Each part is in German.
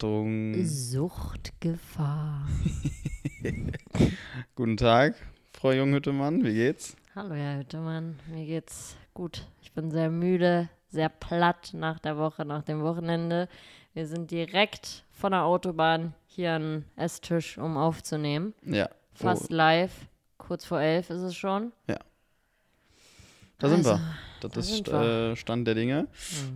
Achtung. Suchtgefahr. Guten Tag, Frau Junghüttemann, wie geht's? Hallo, Herr Hüttemann. Mir geht's gut. Ich bin sehr müde, sehr platt nach der Woche, nach dem Wochenende. Wir sind direkt von der Autobahn hier an Esstisch, um aufzunehmen. Ja. Fast Oh, live. Kurz vor elf ist es schon. Da sind Also, wir. Das da ist sind wir. Mhm. äh, Stand der Dinge.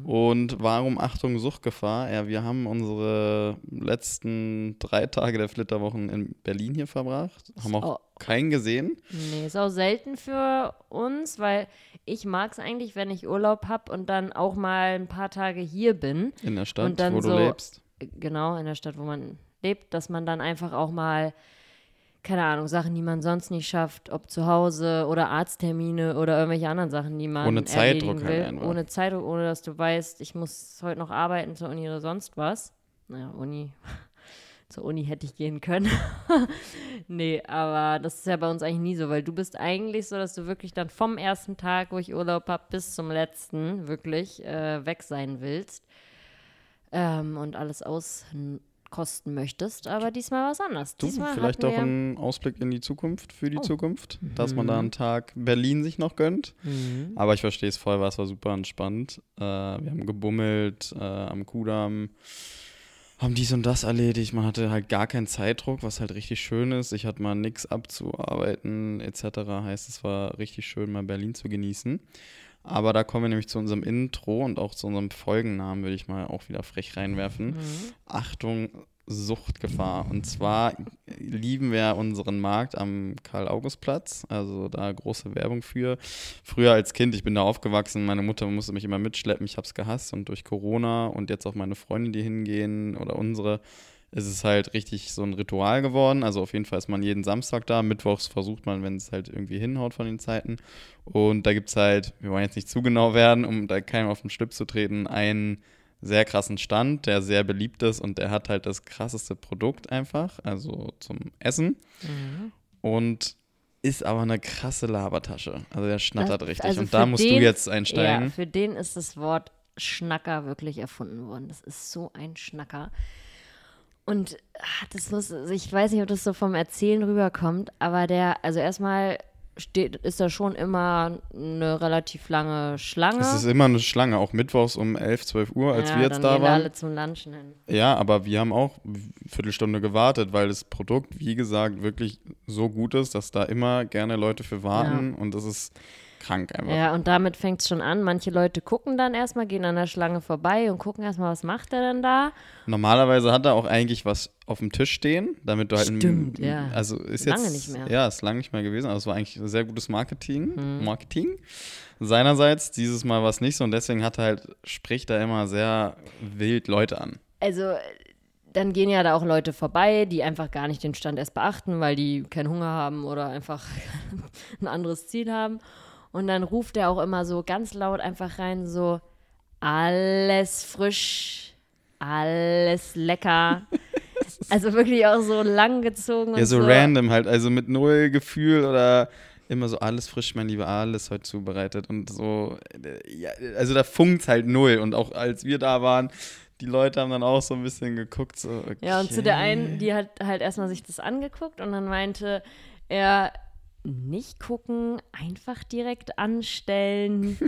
Und warum Achtung Suchtgefahr? Ja, wir haben unsere letzten drei Tage der Flitterwochen in Berlin hier verbracht. Haben auch Oh. keinen gesehen. Nee, ist auch selten für uns, weil ich mag es eigentlich, wenn ich Urlaub habe und dann auch mal ein paar Tage hier bin. In der Stadt, wo du so- lebst. Genau, in der Stadt, wo man lebt, dass man dann einfach auch mal, keine Ahnung, Sachen, die man sonst nicht schafft, ob zu Hause oder Arzttermine oder irgendwelche anderen Sachen, die man Ohne Zeitdruck halt will. einfach. Ohne Zeitdruck, ohne dass du weißt, ich muss heute noch arbeiten zur Uni oder sonst was. Naja, Uni. Zur Uni hätte ich gehen können. nee, aber das ist ja bei uns eigentlich nie so, weil du bist eigentlich so, dass du wirklich dann vom ersten Tag, wo ich Urlaub habe, bis zum letzten wirklich äh, weg sein willst ähm, und alles auskosten möchtest. Aber diesmal war es anders. Du, diesmal vielleicht auch ein Ausblick in die Zukunft, für die Oh. Zukunft, dass man da einen Tag Berlin sich noch gönnt. Mhm. Aber ich verstehe es voll, weil es war super entspannt. Äh, wir haben gebummelt äh, am Kudamm, haben dies und das erledigt. Man hatte halt gar keinen Zeitdruck, was halt richtig schön ist. Ich hatte mal nichts abzuarbeiten etc. Heißt, es war richtig schön, mal Berlin zu genießen. Aber da kommen wir nämlich zu unserem Intro und auch zu unserem Folgennamen, würde ich mal auch wieder frech reinwerfen. Mhm. Achtung, Suchtgefahr. Und zwar lieben wir unseren Markt am Karl-August-Platz. Also da große Werbung für. Früher als Kind, ich bin da aufgewachsen, meine Mutter musste mich immer mitschleppen, ich habe es gehasst. Und durch Corona und jetzt auch meine Freunde, die hingehen oder unsere, ist es halt richtig so ein Ritual geworden. Also auf jeden Fall ist man jeden Samstag da. Mittwochs versucht man, wenn es halt irgendwie hinhaut von den Zeiten. Und da gibt es halt, wir wollen jetzt nicht zu genau werden, um da keinem auf den Schlips zu treten, einen sehr krassen Stand, der sehr beliebt ist und der hat halt das krasseste Produkt einfach, also zum Essen. Mhm. Und ist aber eine krasse Labertasche. Also der schnattert Das- richtig. also und da musst den- du jetzt Ja, einsteigen. für den ist das Wort Schnacker wirklich erfunden worden. Das ist so ein Schnacker. Und ah, das muss, ich weiß nicht, ob das so vom Erzählen rüberkommt, aber der, also erstmal steht, ist da schon immer eine relativ lange Schlange. Es ist immer eine Schlange, auch mittwochs um 11, 12 Uhr, als ja, wir jetzt dann da gehen waren. alle zum Lunchen hin. Ja, aber wir haben auch eine Viertelstunde gewartet, weil das Produkt, wie gesagt, wirklich so gut ist, dass da immer gerne Leute für warten und das ist krank einfach. Ja, und damit fängt es schon an. Manche Leute gucken dann erstmal, gehen an der Schlange vorbei und gucken erstmal, was macht er denn da? Normalerweise hat er auch eigentlich was auf dem Tisch stehen, damit du halt. ein- Stimmt, ja. Also ist Lange jetzt. nicht mehr. Ja, ist lange nicht mehr gewesen. Also es war eigentlich sehr gutes Marketing. Mhm. Marketing. Seinerseits, dieses Mal war es nicht so und deswegen hat er halt, spricht er immer sehr wild Leute an. Also, dann gehen ja da auch Leute vorbei, die einfach gar nicht den Stand erst beachten, weil die keinen Hunger haben oder einfach ein anderes Ziel haben. Und dann ruft er auch immer so ganz laut einfach rein, so alles frisch, alles lecker. also wirklich auch so lang gezogen und Ja, so, so. random halt, also mit null Gefühl oder immer so alles frisch, mein Lieber, alles heute zubereitet und so. äh, Ja, also da funkt halt null und auch als wir da waren, die Leute haben dann auch so ein bisschen geguckt, so. Okay. Ja, und zu der einen, die hat halt erstmal sich das angeguckt und dann meinte er, nicht gucken, einfach direkt anstellen.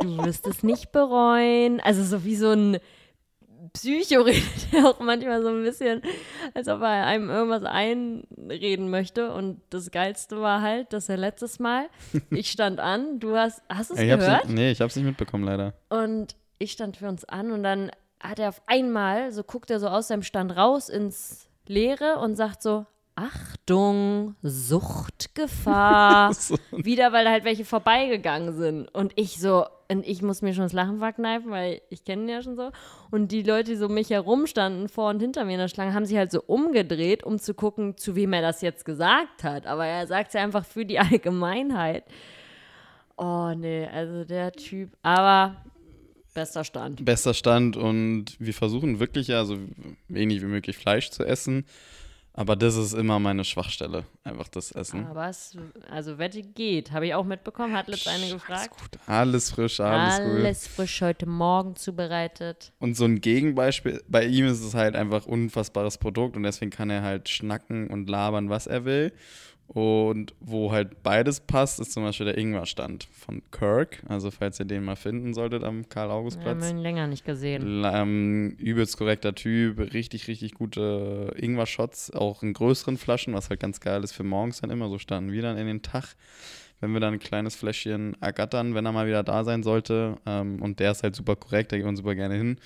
Du wirst es nicht bereuen. Also so wie so ein Psycho redet er auch manchmal so ein bisschen, als ob er einem irgendwas einreden möchte. Und das Geilste war halt, dass er letztes Mal, ich stand an, du hast, hast es Ich hab's gehört? nicht, nee, ich hab's nicht mitbekommen, leider. Und ich stand für uns an und dann hat er auf einmal, so guckt er so aus seinem Stand raus ins Leere und sagt so, Achtung, Suchtgefahr. Wieder, weil halt welche vorbeigegangen sind. Und ich so, und ich muss mir schon das Lachen verkneifen, weil ich kenne ihn ja schon so. Und die Leute, die so mich herumstanden, vor und hinter mir in der Schlange, haben sich halt so umgedreht, um zu gucken, zu wem er das jetzt gesagt hat. Aber er sagt es ja einfach für die Allgemeinheit. Oh, nee, also der Typ. Aber bester Stand. Bester Stand und wir versuchen wirklich ja so wenig wie möglich Fleisch zu essen. Aber das ist immer meine Schwachstelle, einfach das Essen. Aber es, also Wette geht. Habe ich auch mitbekommen, hat letzt eine Alles gefragt. gut, alles frisch, alles, gut. Alles frisch heute Morgen zubereitet. Und so ein Gegenbeispiel, bei ihm ist es halt einfach unfassbares Produkt und deswegen kann er halt schnacken und labern, was er will. Und wo halt beides passt, ist zum Beispiel der Ingwer-Stand von Kirk. Also falls ihr den mal finden solltet am Wir haben Karl-August-Platz. ihn länger nicht gesehen. Ähm, übelst korrekter Typ, richtig, richtig gute Ingwer-Shots, auch in größeren Flaschen, was halt ganz geil ist für morgens dann immer. So standen wir dann in den Tag, wenn wir dann ein kleines Fläschchen ergattern, wenn er mal wieder da sein sollte. Ähm, und der ist halt super korrekt, da geht man super gerne hin.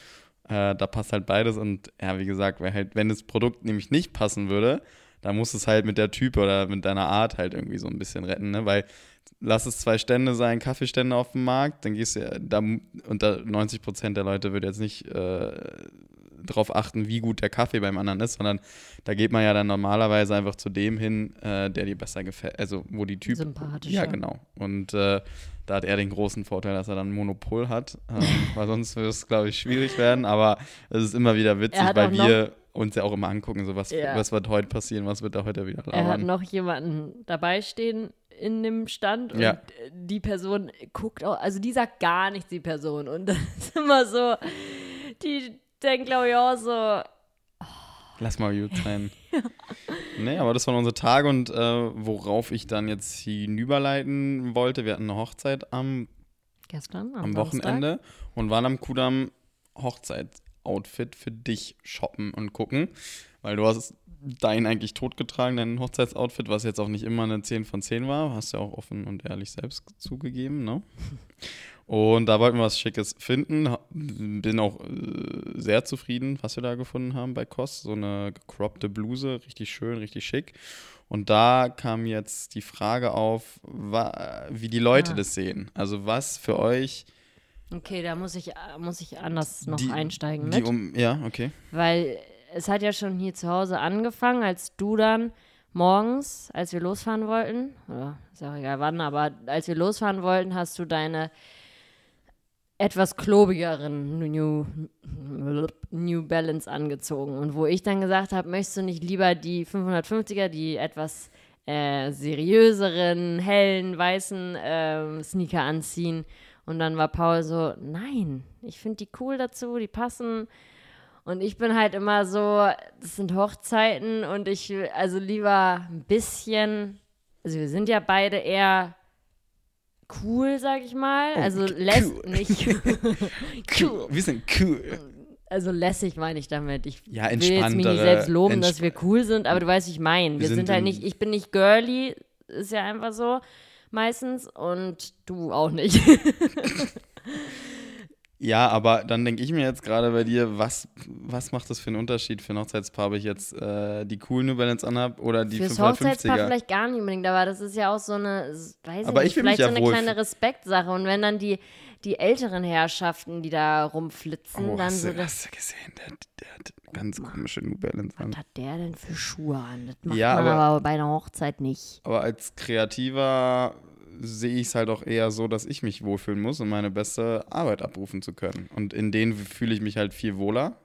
Äh, da passt halt beides und ja, wie gesagt, halt, wenn das Produkt nämlich nicht passen würde, dann muss es halt mit der Typ oder mit deiner Art halt irgendwie so ein bisschen retten, ne? Weil lass es zwei Stände sein, Kaffeestände auf dem Markt, dann gehst du ja, da, und da 90 Prozent der Leute würde jetzt nicht äh, darauf achten, wie gut der Kaffee beim anderen ist, sondern da geht man ja dann normalerweise einfach zu dem hin, äh, der dir besser gefällt, also wo die Typ. Sympathischer. Ja, genau. Und äh, da hat er den großen Vorteil, dass er dann ein Monopol hat, ähm, weil sonst würde es, glaube ich, schwierig werden, aber es ist immer wieder witzig, weil wir uns ja auch immer angucken, so was, Ja. was wird heute passieren, was wird da heute wieder Er hat labern. noch jemanden dabei stehen in dem Stand und Ja. die Person guckt auch, also die sagt gar nichts, die Person. Und das ist immer so, die denkt, glaube ich, auch so, Lass mal gut sein. Nee, aber das waren unsere Tage und äh, worauf ich dann jetzt hinüberleiten wollte, wir hatten eine Hochzeit am, gestern am Samstag. Wochenende und waren am Kudamm Hochzeitsoutfit für dich shoppen und gucken, weil du hast dein eigentlich totgetragen, dein Hochzeitsoutfit, was jetzt auch nicht immer eine 10 von 10 war, hast ja auch offen und ehrlich selbst zugegeben, ne? Und da wollten wir was Schickes finden. Bin auch äh, sehr zufrieden, was wir da gefunden haben bei Kost. So eine gecroppte Bluse, richtig schön, richtig schick. Und da kam jetzt die Frage auf, wie die Leute Ah. das sehen. Also was für euch Okay, da muss ich, äh, muss ich anders noch die, einsteigen die mit. um, ja, okay. Weil es hat ja schon hier zu Hause angefangen, als du dann morgens, als wir losfahren wollten, oder ist auch egal wann, aber als wir losfahren wollten, hast du deine etwas klobigeren New, New Balance angezogen. Und wo ich dann gesagt habe, möchtest du nicht lieber die 550er, die etwas äh, seriöseren, hellen, weißen ähm, Sneaker anziehen? Und dann war Paul so, nein, ich finde die cool dazu, die passen. Und ich bin halt immer so, das sind Hochzeiten und ich also lieber ein bisschen, also wir sind ja beide eher cool, sag ich mal. also lässt cool. nicht cool. Wir sind cool. Also lässig meine ich damit. Ich Ja, will jetzt mich nicht selbst loben, dass wir cool sind, aber du weißt, wie ich meine. Wir, Wir sind, sind halt nicht, ich bin nicht girly, ist ja einfach so meistens und du auch nicht. Ja, aber dann denke ich mir jetzt gerade bei dir, was, was macht das für einen Unterschied für ein Hochzeitspaar, ob ich jetzt äh, die coolen New Balance anhab oder die Fürs Hochzeitspaar 550er? vielleicht gar nicht unbedingt, aber das ist ja auch so eine, weiß Aber ich ich nicht, mich vielleicht so eine wohl- kleine Respektsache. Und wenn dann die, die älteren Herrschaften, die da rumflitzen, Oh, dann hast, so du, das. hast du gesehen? Der, der hat ganz komische New Balance an. Was hat der denn für Schuhe an? Das macht Ja, man aber- aber, bei einer Hochzeit nicht. Aber als Kreativer sehe ich es halt auch eher so, dass ich mich wohlfühlen muss, um meine beste Arbeit abrufen zu können. Und in denen fühle ich mich halt viel wohler.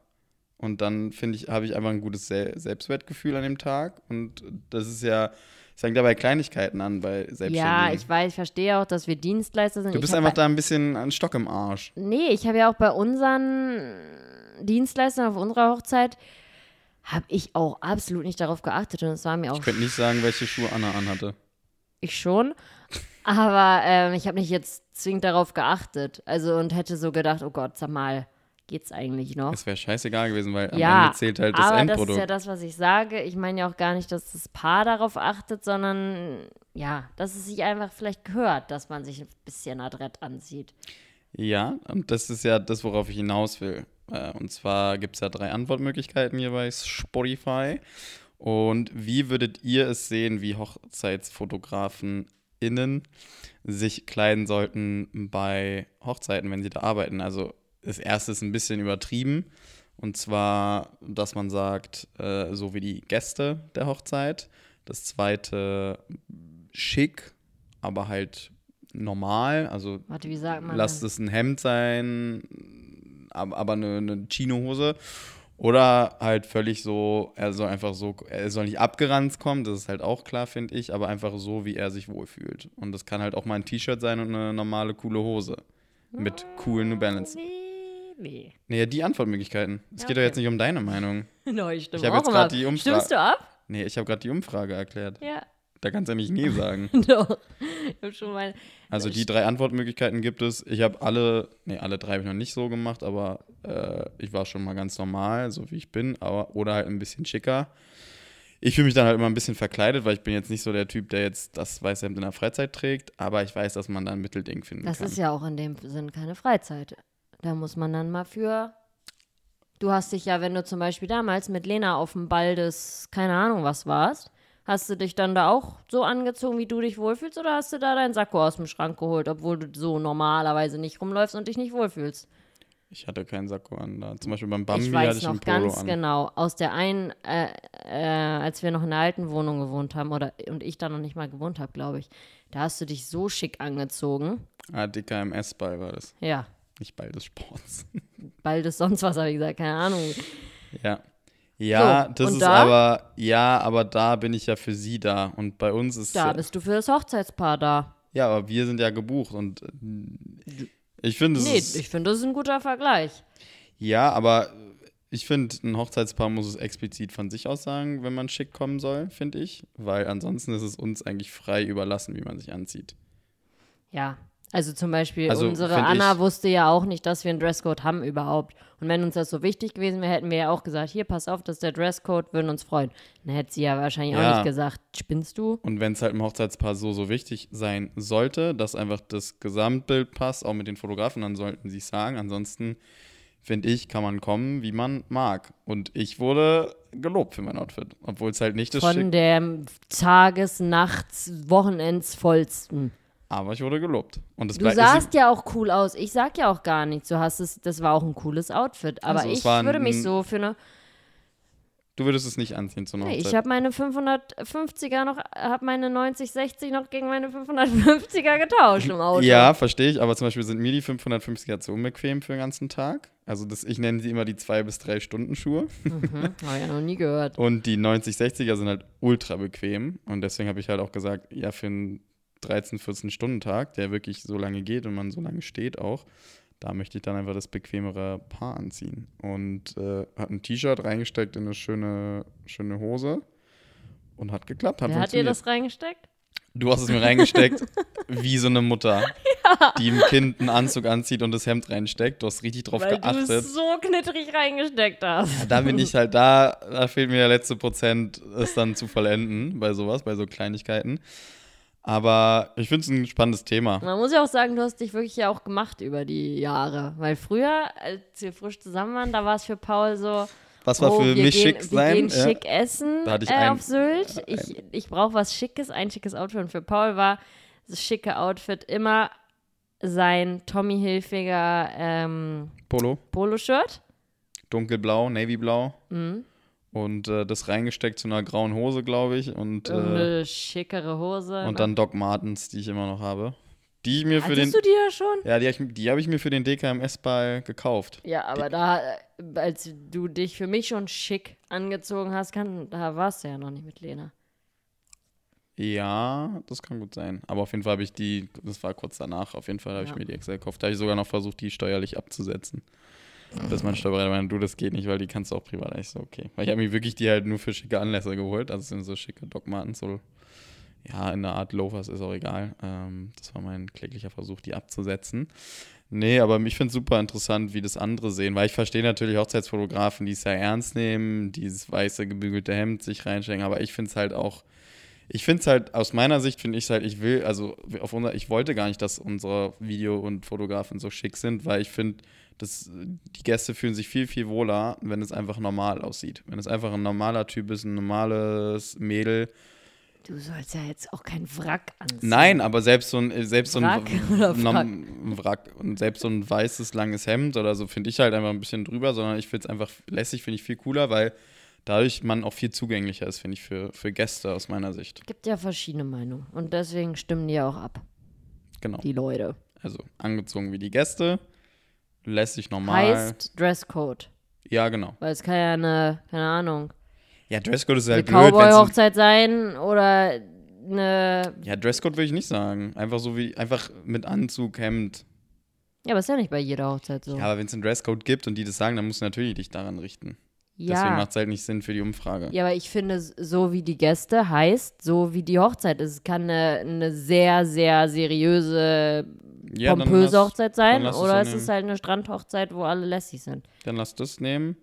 Und dann finde ich, habe ich einfach ein gutes Se Selbstwertgefühl an dem Tag. Und das ist ja, es fängt ja bei Kleinigkeiten an, bei Selbstständigen. Ja, ich weiß, ich verstehe auch, dass wir Dienstleister sind. Du bist einfach da ein bisschen ein Stock im Arsch. Nee, ich habe ja auch bei unseren Dienstleistern auf unserer Hochzeit, habe ich auch absolut nicht darauf geachtet. Und es war mir auch Ich könnte nicht sagen, welche Schuhe Anna anhatte. Ich schon. Aber ähm, ich habe nicht jetzt zwingend darauf geachtet. Also und hätte so gedacht, oh Gott, sag mal, geht's eigentlich noch? Es wäre scheißegal gewesen, weil am ja, Ende zählt halt das aber Endprodukt. das ist ja das, was ich sage. Ich meine ja auch gar nicht, dass das Paar darauf achtet, sondern ja, dass es sich einfach vielleicht gehört, dass man sich ein bisschen adrett anzieht. Ja, und das ist ja das, worauf ich hinaus will. Äh, Und zwar gibt es ja drei Antwortmöglichkeiten hier bei Spotify. Und wie würdet ihr es sehen, wie Hochzeitsfotografen innen sich kleiden sollten bei Hochzeiten, wenn sie da arbeiten? Also das erste ist ein bisschen übertrieben. Und zwar, dass man sagt, äh, so wie die Gäste der Hochzeit. Das zweite schick, aber halt normal. Also Warte, wie sagt man lasst denn? es ein Hemd sein, ab- aber eine, eine Chinohose. Oder halt völlig so, er soll einfach so, er soll nicht abgeranzt kommen, das ist halt auch klar, finde ich, aber einfach so, wie er sich wohlfühlt. Und das kann halt auch mal ein T-Shirt sein und eine normale, coole Hose. Mit coolen New Balance. Nee, nee. Nee, die Antwortmöglichkeiten. Es Ja, geht doch jetzt nicht um deine Meinung. No, ich stimme Ich auch jetzt grad die Stimmst du ab? Nee, ich habe gerade die Umfrage erklärt. Ja. Da kannst du ja nicht Nee sagen. Doch. Ich hab schon mal. Also die drei Antwortmöglichkeiten gibt es. Ich habe alle, nee, alle drei habe ich noch nicht so gemacht, aber äh, ich war schon mal ganz normal, so wie ich bin, aber oder halt ein bisschen schicker. Ich fühle mich dann halt immer ein bisschen verkleidet, weil ich bin jetzt nicht so der Typ, der jetzt das weiße Hemd in der Freizeit trägt, aber ich weiß, dass man da ein Mittelding finden Das kann. ist ja auch in dem Sinn keine Freizeit. Da muss man dann mal für. Du hast dich ja, wenn du zum Beispiel damals mit Lena auf dem Ball des, keine Ahnung was warst, hast du dich dann da auch so angezogen, wie du dich wohlfühlst, oder hast du da deinen Sakko aus dem Schrank geholt, obwohl du so normalerweise nicht rumläufst und dich nicht wohlfühlst? ich hatte keinen Sakko an da. Zum Beispiel beim Bambi ich hatte weiß ich noch einen Polo ganz an. genau, aus der einen, äh, äh, als wir noch in der alten Wohnung gewohnt haben, oder und ich da noch nicht mal gewohnt habe, glaube ich, da hast du dich so schick angezogen. Ah, DKMS-Ball war das. Ja, Nicht Ball des Sports. bald ist sonst was, habe ich gesagt, keine Ahnung. Ja. Ja, So, das ist da? aber, ja, aber da bin ich ja für sie da. Und bei uns ist Da ja, bist du für das Hochzeitspaar da. ja, aber wir sind ja gebucht und äh, ich finde es Nee, ist, ich finde, das ist ein guter Vergleich. ja, aber ich finde, ein Hochzeitspaar muss es explizit von sich aus sagen, wenn man schick kommen soll, finde ich, weil ansonsten ist es uns eigentlich frei überlassen, wie man sich anzieht. Ja. Also zum Beispiel, Also, unsere Anna wusste ja auch nicht, dass wir einen Dresscode haben überhaupt. Und wenn uns das so wichtig gewesen wäre, hätten wir ja auch gesagt, hier, pass auf, das ist der Dresscode, würden uns freuen. Dann hätte sie ja wahrscheinlich auch Ja. nicht gesagt, spinnst du? Und wenn es halt im Hochzeitspaar so, so wichtig sein sollte, dass einfach das Gesamtbild passt, auch mit den Fotografen, dann sollten sie es sagen. Ansonsten, finde ich, kann man kommen, wie man mag. Und ich wurde gelobt für mein Outfit, obwohl es halt nicht das Von Schick, dem Tages-, Nachts-, Wochenends vollsten. Aber ich wurde gelobt. Und es Du sahst ja auch cool aus. Ich sag ja auch gar nichts. Du hast es, das war auch ein cooles Outfit. Aber Also, ich würde mich so für eine Du würdest es nicht anziehen zu einer Nee, ich habe meine 550er noch, habe meine 90, 60 noch gegen meine 550er getauscht im Auto. Ja, verstehe ich, aber zum Beispiel sind mir die 550er zu unbequem für den ganzen Tag. Also das, ich nenne sie immer die zwei bis drei Stunden Schuhe. Mhm, habe ich ja noch nie gehört. Und die 90-60er sind halt ultra bequem. Und deswegen habe ich halt auch gesagt, ja, für einen 13-, 14-Stunden-Tag, der wirklich so lange geht und man so lange steht auch, da möchte ich dann einfach das bequemere Paar anziehen. Und äh, hat ein T-Shirt reingesteckt in eine schöne, schöne Hose und hat geklappt. Hat Wer hat dir das reingesteckt? Du hast es mir reingesteckt, wie so eine Mutter, die dem Kind einen Anzug anzieht und das Hemd reinsteckt. Du hast richtig drauf Weil du geachtet. es so knittrig reingesteckt hast. Da bin ich halt da, da fehlt mir der letzte Prozent, es dann zu vollenden bei sowas, bei so Kleinigkeiten. Aber ich finde es ein spannendes Thema. Man muss ja auch sagen, du hast dich wirklich ja auch gemacht über die Jahre. Weil früher, als wir frisch zusammen waren, da war es für Paul so, Was war oh, für mich gehen, schick wir sein? gehen Ja. schick essen Da hatte ich äh, ein- auf Sylt. Ich, ich brauche was Schickes, ein schickes Outfit. Und für Paul war das schicke Outfit immer sein Tommy Hilfiger ähm, Polo, Poloshirt. dunkelblau, navyblau. Mhm. Und äh, das reingesteckt zu einer grauen Hose, glaube ich. Und, äh, Eine schickere Hose. und dann Doc Martens, die ich immer noch habe. Die ich mir für den. Hattest du die ja schon? Ja, die, die habe ich mir für den DKMS-Ball gekauft. Ja, aber da, äh, als du dich für mich schon schick angezogen hast, kann, da warst du ja noch nicht mit Lena. Ja, das kann gut sein. Aber auf jeden Fall habe ich die, das war kurz danach, auf jeden Fall habe Ja. ich mir die extra gekauft. Da habe ich sogar noch versucht, die steuerlich abzusetzen. Bis mein Steuerberater meinte, du, das geht nicht, weil die kannst du auch privat. Ich so, okay. Weil ich habe mir wirklich die halt nur für schicke Anlässe geholt. Also sind so schicke Doc Martens, so, ja, in der Art Loafers ist auch egal. Ähm, das war mein kläglicher Versuch, die abzusetzen. Nee, aber ich finde es super interessant, wie das andere sehen, weil ich verstehe natürlich Hochzeitsfotografen, die es sehr ernst nehmen, dieses weiße gebügelte Hemd sich reinstecken, aber ich finde es halt auch, ich finde es halt, aus meiner Sicht finde ich es halt, ich will, also auf unser, ich wollte gar nicht, dass unsere Video- und Fotografen so schick sind, weil ich finde, Das, die Gäste fühlen sich viel, viel wohler, wenn es einfach normal aussieht. Wenn es einfach ein normaler Typ ist, ein normales Mädel. Du sollst ja jetzt auch kein Wrack anziehen. Nein, aber selbst so ein, selbst so ein, Wrack Wrack und selbst so ein weißes, langes Hemd oder so finde ich halt einfach ein bisschen drüber, sondern ich finde es einfach lässig, finde ich viel cooler, weil dadurch man auch viel zugänglicher ist, finde ich, für, für Gäste aus meiner Sicht. Gibt ja verschiedene Meinungen. Und deswegen stimmen die auch ab, Genau. die Leute. Also angezogen wie die Gäste, lässig normal. Heißt Dresscode. ja, genau. Weil es kann ja eine, keine Ahnung, Ja, Dresscode ist eine halt blöd. wenn's ein- Cowboy-Hochzeit sein oder eine. Ja, Dresscode würde ich nicht sagen. Einfach so wie, einfach mit Anzug, Hemd. Ja, aber ist ja nicht bei jeder Hochzeit so. Ja, aber wenn es einen Dresscode gibt und die das sagen, dann musst du natürlich dich daran richten. Deswegen ja. macht es halt nicht Sinn für die Umfrage. Ja, aber ich finde, so wie die Gäste heißt, so wie die Hochzeit ist. Es kann eine, eine sehr, sehr seriöse, Ja, pompöse lass- Hochzeit sein. es Oder es ist nehmen. halt eine Strandhochzeit, wo alle lässig sind. Dann lass das nehmen.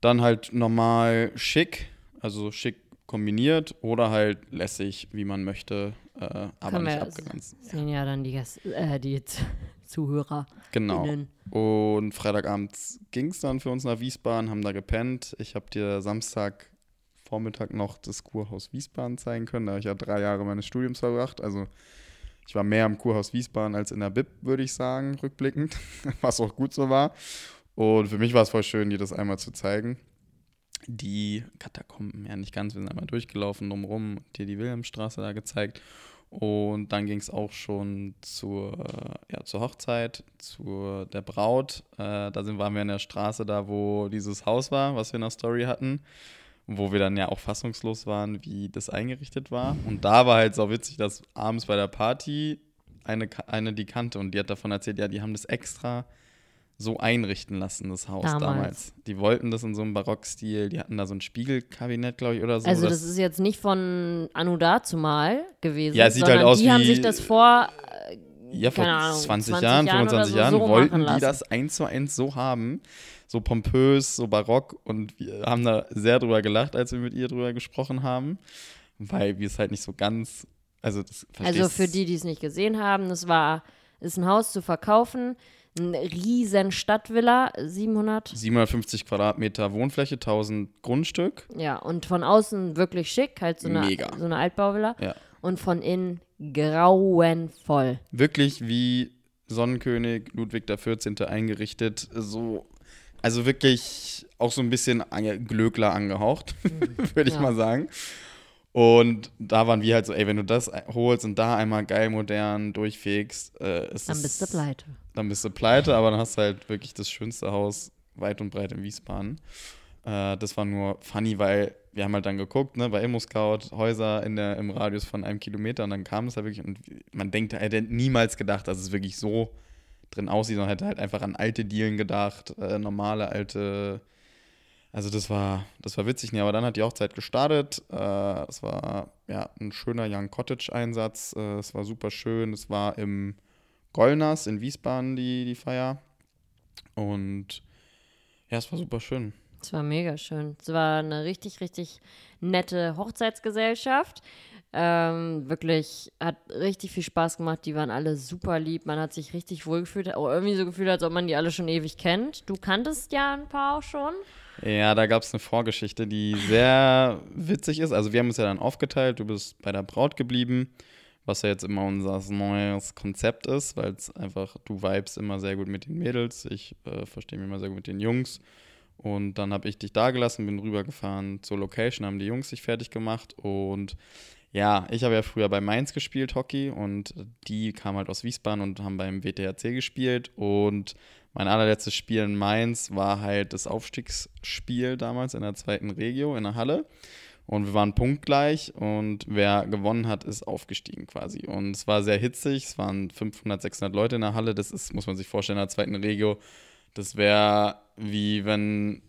Dann halt normal schick, also schick kombiniert oder halt lässig, wie man möchte, äh, aber Können nicht abgegrenzt. Sehen ja dann die, Gäste, äh, die Zuhörer. Genau. Und Freitagabends ging es dann für uns nach Wiesbaden, haben da gepennt. Ich habe dir Samstag Vormittag noch das Kurhaus Wiesbaden zeigen können. Da habe ich ja drei Jahre meines Studiums verbracht. Also ich war mehr im Kurhaus Wiesbaden als in der Bib, würde ich sagen, rückblickend. Was auch gut so war. Und für mich war es voll schön, dir das einmal zu zeigen. Die Katakomben, ja nicht ganz, wir sind einmal durchgelaufen drumherum und dir die Wilhelmstraße da gezeigt. Und dann ging es auch schon zur, ja, zur Hochzeit, zu der Braut. Äh, da sind, waren wir in der Straße da, wo dieses Haus war, was wir in der Story hatten. Wo wir dann ja auch fassungslos waren, wie das eingerichtet war. Und da war halt so witzig, dass abends bei der Party eine, eine die kannte und die hat davon erzählt, ja, die haben das extra so einrichten lassen, das Haus damals. Damals. Die wollten das in so einem Barockstil, die hatten da so ein Spiegelkabinett, glaube ich, oder so. Also das- ist jetzt nicht von Anno dazumal gewesen. Ja, es sieht halt sondern aus die haben sich das vor, Ja, vor Ahnung, 20, 20 Jahren, Jahren oder 25 so Jahren so wollten die das eins zu eins so haben. So pompös, so barock. Und wir haben da sehr drüber gelacht, als wir mit ihr drüber gesprochen haben. Weil wir es halt nicht so ganz. Also, das also für die, die es nicht gesehen haben, das war, ist ein Haus zu verkaufen, eine riesen Stadtvilla, 700, 750 Quadratmeter Wohnfläche, 1000 Grundstück. ja, und von außen wirklich schick, halt so eine, Mega. so eine Altbauvilla Ja. und von innen grauenvoll. Wirklich wie Sonnenkönig Ludwig XIV. eingerichtet. So. Also wirklich auch so ein bisschen ange Glöckler angehaucht, würde ich Ja. mal sagen. Und da waren wir halt so, ey, wenn du das holst und da einmal geil modern durchfegst, äh, ist Dann bist du pleite. Dann bist du pleite, aber dann hast du halt wirklich das schönste Haus weit und breit in Wiesbaden. Äh, das war nur funny, weil wir haben halt dann geguckt, ne, bei ImmoScout, Häuser in der, im Radius von einem Kilometer und dann kam es da wirklich und man denkt, er hätte niemals gedacht, dass es wirklich so drin aussieht, sondern hätte halt einfach an alte Dielen gedacht, äh, normale alte also das war, das war witzig, nee, aber dann hat die Hochzeit gestartet. Äh, es war ja ein schöner Young Cottage-Einsatz. Äh, es war super schön. Es war im Gollners in Wiesbaden die, die Feier. Und ja, es war super schön. Es war mega schön. Es war eine richtig, richtig nette Hochzeitsgesellschaft. Ähm, wirklich hat richtig viel Spaß gemacht. Die waren alle super lieb. Man hat sich richtig wohl gefühlt. Auch irgendwie so gefühlt, als ob man die alle schon ewig kennt. Du kanntest ja ein paar auch schon. Ja, da gab es eine Vorgeschichte, die sehr witzig ist. Also wir haben uns ja dann aufgeteilt. Du bist bei der Braut geblieben, was ja jetzt immer unser neues Konzept ist, weil es einfach, du vibest immer sehr gut mit den Mädels. Ich äh, verstehe mich immer sehr gut mit den Jungs. Und dann habe ich dich da gelassen, bin rübergefahren zur Location, haben die Jungs sich fertig gemacht und ja, ich habe ja früher bei Mainz gespielt, Hockey, und die kamen halt aus Wiesbaden und haben beim WTHC gespielt. Und mein allerletztes Spiel in Mainz war halt das Aufstiegsspiel damals in der zweiten Regio in der Halle. Und wir waren punktgleich und wer gewonnen hat, ist aufgestiegen quasi. Und es war sehr hitzig, es waren 500, 600 Leute in der Halle. Das ist, muss man sich vorstellen, in der zweiten Regio. Das wäre wie wenn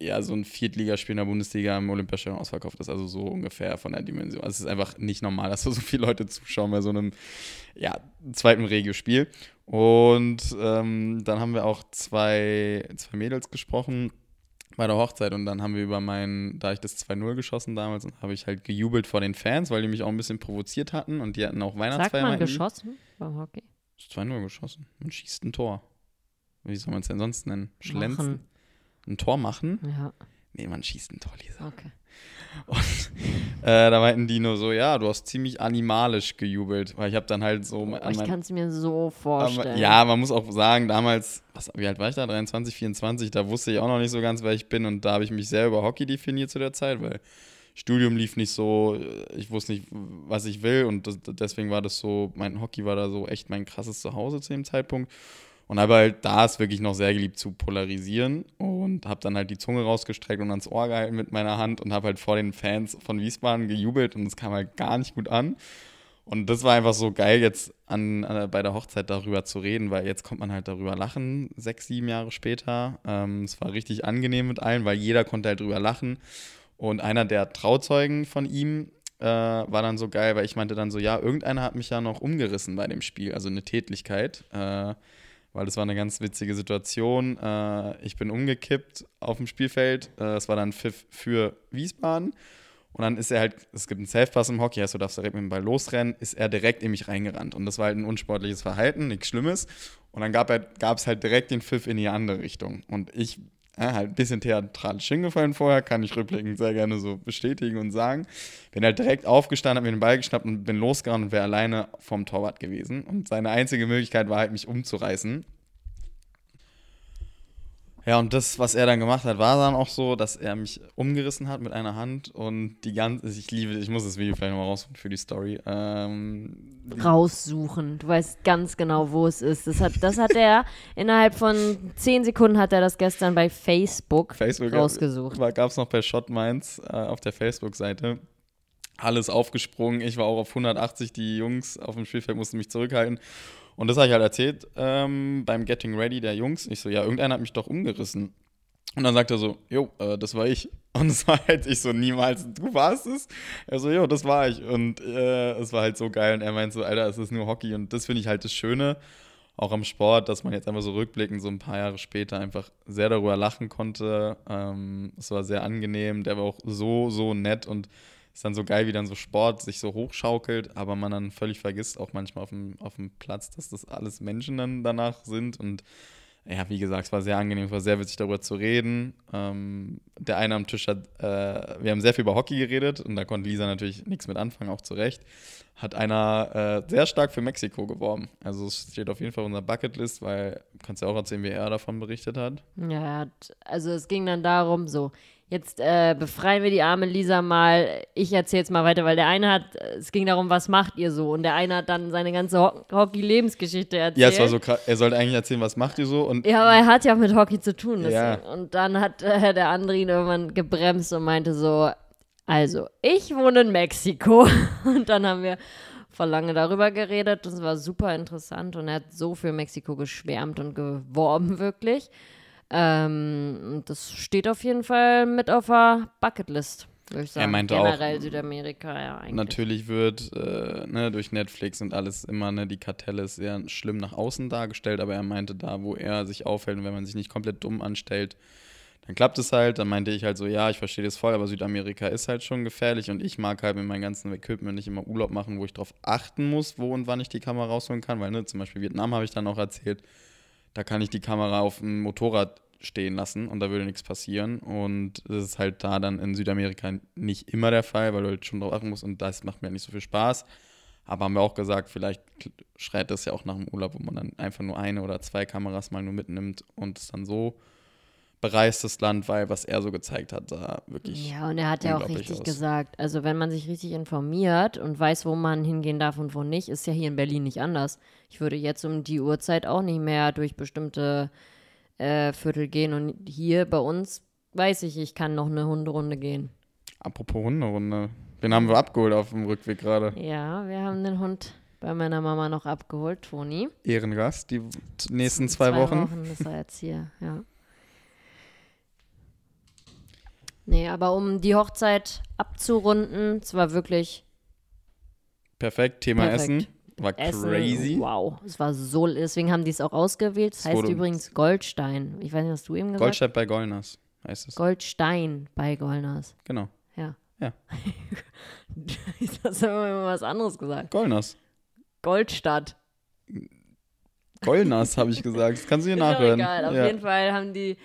ja, so ein Viertligaspiel in der Bundesliga im Olympiastadion ausverkauft ist, also so ungefähr von der Dimension. Also es ist einfach nicht normal, dass da so viele Leute zuschauen bei so einem, ja, zweiten Regiospiel. Und ähm, dann haben wir auch zwei, zwei Mädels gesprochen bei der Hochzeit und dann haben wir über meinen, da ich das 2-0 geschossen damals, habe ich halt gejubelt vor den Fans, weil die mich auch ein bisschen provoziert hatten und die hatten auch Sagt Weihnachtsfeier. man meinten die. geschossen beim Hockey? 2-0 geschossen. Man schießt ein Tor. wie soll man es denn sonst nennen? Schlenzen? Machen. Ein Tor machen? Ja, Nee, man schießt ein Tor, Lisa. okay. Und äh, da meinten die nur so, ja, du hast ziemlich animalisch gejubelt, weil ich habe dann halt so Oh, ich kann es mir so aber, vorstellen. ja, man muss auch sagen, damals, was, wie alt war ich da? 23, 24, da wusste ich auch noch nicht so ganz, wer ich bin und da habe ich mich sehr über Hockey definiert zu der Zeit, weil Studium lief nicht so, äh, ich wusste nicht, was ich will und das, deswegen war das so, mein Hockey war da so echt mein krasses Zuhause zu dem Zeitpunkt und habe halt da es wirklich noch sehr geliebt zu polarisieren und habe dann halt die Zunge rausgestreckt und ans Ohr gehalten mit meiner Hand und habe halt vor den Fans von Wiesbaden gejubelt und es kam halt gar nicht gut an. Und das war einfach so geil, jetzt an, äh, bei der Hochzeit darüber zu reden, weil jetzt kommt man halt darüber lachen, sechs, sieben Jahre später. Ähm, es war richtig angenehm mit allen, weil jeder konnte halt drüber lachen. Und einer der Trauzeugen von ihm äh, war dann so geil, weil ich meinte dann so, ja, irgendeiner hat mich ja noch umgerissen bei dem Spiel, also eine Tätlichkeit. Äh, weil das war eine ganz witzige Situation. Äh, ich bin umgekippt auf dem Spielfeld. Äh, Es war dann Pfiff für Wiesbaden. Und dann ist er halt, es gibt einen Safe-Pass im Hockey, du darfst direkt mit dem Ball losrennen, ist er direkt in mich reingerannt. Und das war halt ein unsportliches Verhalten, nichts Schlimmes. Und dann gab es halt direkt den Pfiff in die andere Richtung. Und ich äh, halt ein bisschen theatralisch hingefallen vorher, kann ich rückblickend sehr gerne so bestätigen und sagen. Bin halt direkt aufgestanden, hab mir den Ball geschnappt und bin losgerannt und wäre alleine vom Torwart gewesen. Und seine einzige Möglichkeit war halt, mich umzureißen. Ja, und das, was er dann gemacht hat, war dann auch so, dass er mich umgerissen hat mit einer Hand und die ganze, ich liebe, ich muss das Video vielleicht nochmal raussuchen für die Story. Ähm, raussuchen. Du weißt ganz genau, wo es ist. Das hat, das hat er innerhalb von zehn Sekunden hat er das gestern bei Facebook, Facebook rausgesucht. gab es noch bei Shot Minds äh, auf der Facebook-Seite. Alles aufgesprungen. Ich war auch auf 180. Die Jungs auf dem Spielfeld mussten mich zurückhalten. Und das habe ich halt erzählt ähm, beim Getting Ready der Jungs. Ich so, ja, irgendeiner hat mich doch umgerissen. Und dann sagt er so, jo, äh, das war ich. Und es war halt ich so, niemals, du warst es? Er so, jo, das war ich. Und äh, es war halt so geil. Und er meint so, Alter, es ist nur Hockey. Und das finde ich halt das Schöne, auch am Sport, dass man jetzt einfach so rückblickend, so ein paar Jahre später, einfach sehr darüber lachen konnte. Ähm, es war sehr angenehm. Der war auch so, so nett und ist dann so geil, wie dann so Sport sich so hochschaukelt, aber man dann völlig vergisst, auch manchmal auf dem, auf dem Platz, dass das alles Menschen dann danach sind. Und ja, wie gesagt, es war sehr angenehm, es war sehr witzig darüber zu reden. Ähm, der eine am Tisch hat, äh, wir haben sehr viel über Hockey geredet und da konnte Lisa natürlich nichts mit anfangen, auch zu Recht. Hat einer äh, sehr stark für Mexiko geworben. Also es steht auf jeden Fall auf unserer Bucketlist, weil, kannst ja auch erzählen, wie er davon berichtet hat. Ja, also es ging dann darum, so, jetzt äh, befreien wir die arme Lisa mal. Ich erzähle jetzt mal weiter, weil der eine hat, es ging darum, was macht ihr so? Und der eine hat dann seine ganze Ho Hockey-Lebensgeschichte erzählt. Ja, es war so krass. Er sollte eigentlich erzählen, was macht ihr so? Und Ja, aber er hat ja auch mit Hockey zu tun. Ja. Und dann hat äh, der andere ihn irgendwann gebremst und meinte so, also, ich wohne in Mexiko. Und dann haben wir voll lange darüber geredet. Das war super interessant und er hat so für Mexiko geschwärmt und geworben, wirklich. Ähm, das steht auf jeden Fall mit auf der Bucketlist, würde ich sagen. meinte auch, Generell Südamerika, ja, eigentlich. natürlich wird äh, ne, durch Netflix und alles immer, ne, die Kartelle sehr schlimm nach außen dargestellt, aber er meinte da, wo er sich aufhält und wenn man sich nicht komplett dumm anstellt, dann klappt es halt. Dann meinte ich halt so, ja, ich verstehe das voll, aber Südamerika ist halt schon gefährlich und ich mag halt mit meinem ganzen Equipment nicht immer Urlaub machen, wo ich darauf achten muss, wo und wann ich die Kamera rausholen kann, weil ne, zum Beispiel Vietnam habe ich dann auch erzählt, da kann ich die Kamera auf dem Motorrad stehen lassen und da würde nichts passieren. Und das ist halt da dann in Südamerika nicht immer der Fall, weil du halt schon drauf achten musst und das macht mir nicht so viel Spaß. Aber haben wir auch gesagt, vielleicht schreit das ja auch nach dem Urlaub, wo man dann einfach nur eine oder zwei Kameras mal nur mitnimmt und es dann so bereist das Land, weil was er so gezeigt hat, sah wirklich. Ja, und er hat ja auch richtig aus. gesagt, also wenn man sich richtig informiert und weiß, wo man hingehen darf und wo nicht, ist ja hier in Berlin nicht anders. Ich würde jetzt um die Uhrzeit auch nicht mehr durch bestimmte äh, Viertel gehen und hier bei uns weiß ich, ich kann noch eine Hunderunde gehen. Apropos Hunderunde. Den haben wir abgeholt auf dem Rückweg gerade. Ja, wir haben den Hund bei meiner Mama noch abgeholt, Toni. Ehrengast, die nächsten zwei, Wochen. Wochen ist er jetzt hier, ja. Nee, aber um die Hochzeit abzurunden, es war wirklich Perfekt, Thema Perfekt. Essen. War Essen. crazy. Wow, es war so, deswegen haben die es auch ausgewählt. Es Es heißt übrigens Goldstein. Ich weiß nicht, hast du eben gesagt? Goldstadt bei Gollners heißt es. Goldstein bei Gollners. genau. Ja. Ja. ich hast immer was anderes gesagt. Gollners. Goldstadt. Gollners, habe ich gesagt. Das kannst du hier nachhören. egal. Auf ja. jeden Fall haben die,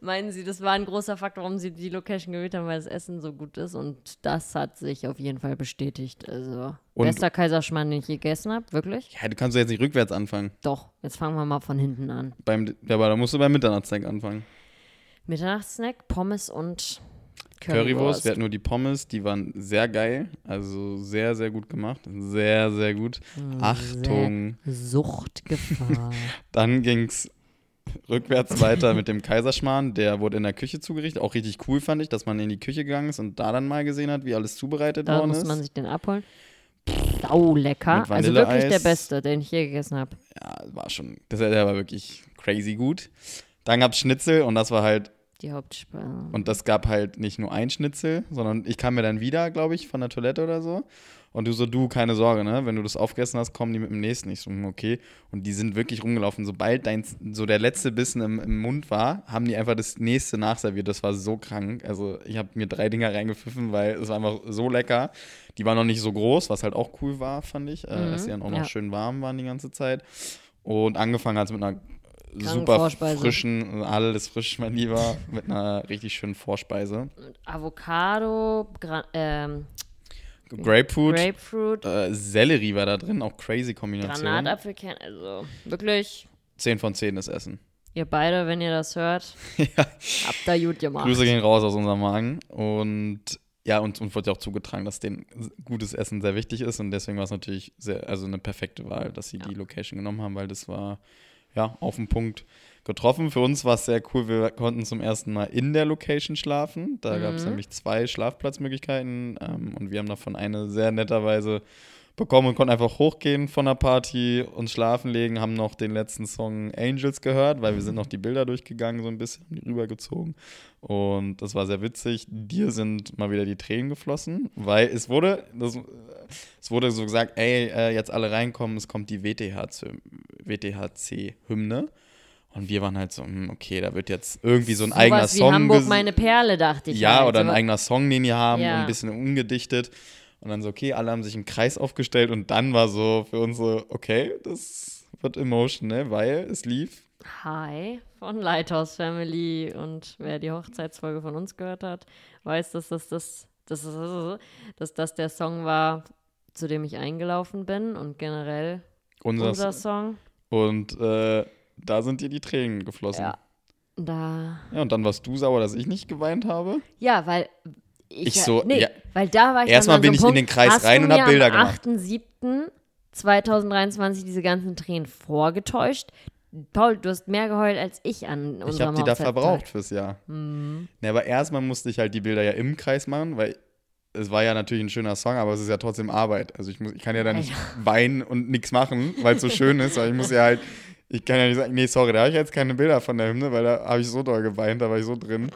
meinen sie, das war ein großer Faktor, warum sie die Location gewählt haben, weil das Essen so gut ist. Und das hat sich auf jeden Fall bestätigt. Also, Und- bester Kaiserschmarrn, den ich je gegessen habe. Wirklich? ja, du kannst doch jetzt nicht rückwärts anfangen. Doch. Jetzt fangen wir mal von hinten an. Beim, ja, aber da musst du beim Mitternachtssnack anfangen. Mitternachtsnack, Pommes und Currywurst, Currywurst. wir hatten nur die Pommes, die waren sehr geil. Also sehr, sehr gut gemacht. Sehr, sehr gut. Mm, Achtung. Suchtgefahr. Dann ging es rückwärts weiter mit dem Kaiserschmarrn. Der wurde in der Küche zugerichtet. Auch richtig cool fand ich, dass man in die Küche gegangen ist und da dann mal gesehen hat, wie alles zubereitet da worden muss ist. man sich den abholen. Sau lecker. Also wirklich der beste, den ich je gegessen habe. ja, war schon, das der war wirklich crazy gut. Dann gab es Schnitzel und das war halt, Die Hauptspeise. und das gab halt nicht nur ein Schnitzel, sondern ich kam mir dann wieder, glaube ich, von der Toilette oder so. Und du so, du, keine Sorge, ne? Wenn du das aufgegessen hast, kommen die mit dem nächsten. Ich so, hm, okay. Und die sind wirklich rumgelaufen. Sobald dein, so der letzte Bissen im, im Mund war, haben die einfach das nächste nachserviert. Das war so krank. Also ich habe mir drei Dinger reingepfiffen, weil es war einfach so lecker. Die waren noch nicht so groß, was halt auch cool war, fand ich. Äh, Mhm, dass die dann auch noch ja. schön warm waren die ganze Zeit. Und angefangen hat es mit einer super Vorspeise. frischen, alles frisch, mein Lieber, mit einer richtig schönen Vorspeise. Avocado, Gra ähm, Grapefruit, Grapefruit, äh, Sellerie war da drin, auch crazy Kombination. Granatapfelkern. Also wirklich, 10 von 10 ist Essen. ihr beide, wenn ihr das hört, ja. habt da gut gemacht. Grüße gehen raus aus unserem Magen. Und ja, uns, uns wurde ja auch zugetragen, dass denen gutes Essen sehr wichtig ist. Und deswegen war es natürlich sehr, also eine perfekte Wahl, dass sie die Location genommen haben, weil das war ja auf den Punkt getroffen. Für uns war es sehr cool. Wir konnten zum ersten Mal in der Location schlafen. Da gab es Mhm. nämlich zwei Schlafplatzmöglichkeiten. Ähm, und wir haben davon eine sehr netterweise bekommen und konnten einfach hochgehen von der Party und schlafen legen, haben noch den letzten Song Angels gehört, weil wir sind noch die Bilder durchgegangen, so ein bisschen, haben die rübergezogen. Und das war sehr witzig. Dir sind mal wieder die Tränen geflossen, weil es wurde, das, es wurde so gesagt, ey, äh, jetzt alle reinkommen, es kommt die WTHC WTHC-Hymne. Und wir waren halt so, hm, okay, da wird jetzt irgendwie so ein Sowas eigener wie Song Hamburg, meine Perle, dachte ich. ja, halt. oder ein So- eigener Song, den die haben, Ja. und ein bisschen umgedichtet. Und dann so, okay, alle haben sich im Kreis aufgestellt und dann war so für uns so, okay, das wird emotional, weil es lief. Hi von Lighthouse Family und wer die Hochzeitsfolge von uns gehört hat, weiß, dass das, das, das, das, dass das der Song war, zu dem ich eingelaufen bin und generell Unser, unser Song. Und äh, da sind dir die Tränen geflossen. Ja. Da. Ja, und dann warst du sauer, dass ich nicht geweint habe. Ja, weil ich, Ich so, nee, ja. weil da war ich Erstmal bin so ich einem in den Punkt, Kreis rein und hab mir Bilder am gemacht. 8.7.2023 diese ganzen Tränen vorgetäuscht. Paul, du hast mehr geheult als ich an unserem Ich habe die da verbraucht fürs Jahr. Mhm. Ne, aber erstmal musste ich halt die Bilder ja im Kreis machen, weil es war ja natürlich ein schöner Song, aber es ist ja trotzdem Arbeit. Also ich, muss, ich kann ja da nicht weinen und nichts machen, weil es so schön ist, weil ich muss ja halt, ich kann ja nicht sagen, nee, sorry, da habe ich jetzt keine Bilder von der Hymne, weil da habe ich so doll geweint, da war ich so drin.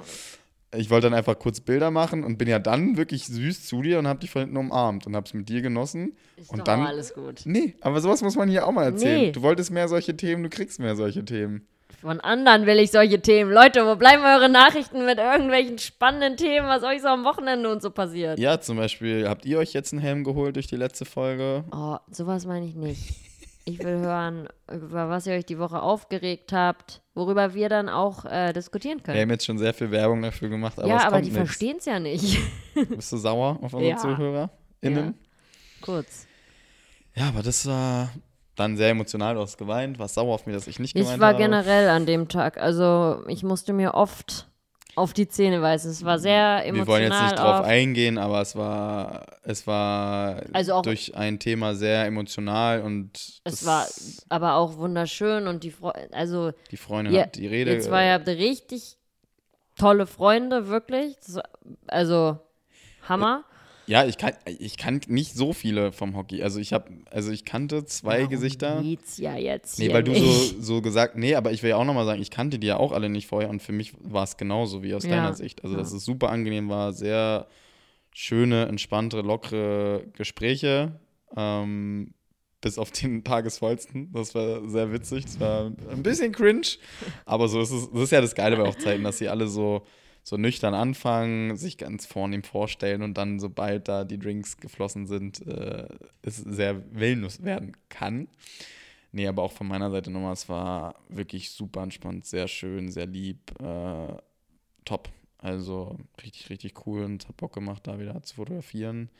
Ich wollte dann einfach kurz Bilder machen und bin ja dann wirklich süß zu dir und habe dich von hinten umarmt und habe es mit dir genossen. Ist Und doch dann- alles gut. Nee, aber sowas muss man hier auch mal erzählen. Nee. Du wolltest mehr solche Themen, du kriegst mehr solche Themen. Von anderen will ich solche Themen. Leute, wo bleiben eure Nachrichten mit irgendwelchen spannenden Themen, was euch so am Wochenende und so passiert? Ja, zum Beispiel, habt ihr euch jetzt einen Helm geholt durch die letzte Folge? Oh, sowas meine ich nicht. Ich will hören, über was ihr euch die Woche aufgeregt habt, worüber wir dann auch äh, diskutieren Wir können. haben jetzt schon sehr viel Werbung dafür gemacht, aber ja, aber die verstehen es ja nicht. Bist du sauer auf unsere Ja. ZuhörerInnen? Kurz. Ja. aber das war dann sehr emotional. Du hast geweint, warst sauer auf mich, dass ich nicht geweint Ich war habe. generell an dem Tag, also ich musste mir oft auf die Zähne weisen. Es war sehr emotional. Wir wollen jetzt nicht drauf auf- eingehen, aber es war, es war Also durch ein Thema sehr emotional und Es war aber auch wunderschön und die Fre also die Freundin ihr, hat die Rede. ihr zwei habt richtig tolle Freunde, wirklich. Also Hammer. Ja, ich kann, ich kann nicht so viele vom Hockey. Also ich habe, also ich kannte zwei Darum Gesichter. Geht's ja jetzt Nee, weil du so, so gesagt, nee, aber ich will ja auch nochmal sagen, ich kannte die ja auch alle nicht vorher und für mich war es genauso wie aus Ja, deiner Sicht. Also, ja. dass es super angenehm war, sehr schöne, entspannte, lockere Gespräche. Ähm, bis auf den Tagesvollsten. Das war sehr witzig. Das war ein bisschen cringe. Aber so ist es. Das ist ja das Geile bei Hochzeiten, dass sie alle so, so nüchtern anfangen, sich ganz vornehm vorstellen und dann, sobald da die Drinks geflossen sind, äh, es sehr Wellness werden kann. Nee, aber auch von meiner Seite nochmal, es war wirklich super entspannt, sehr schön, sehr lieb, äh, top. Also richtig, richtig cool und hat Bock gemacht, da wieder zu fotografieren.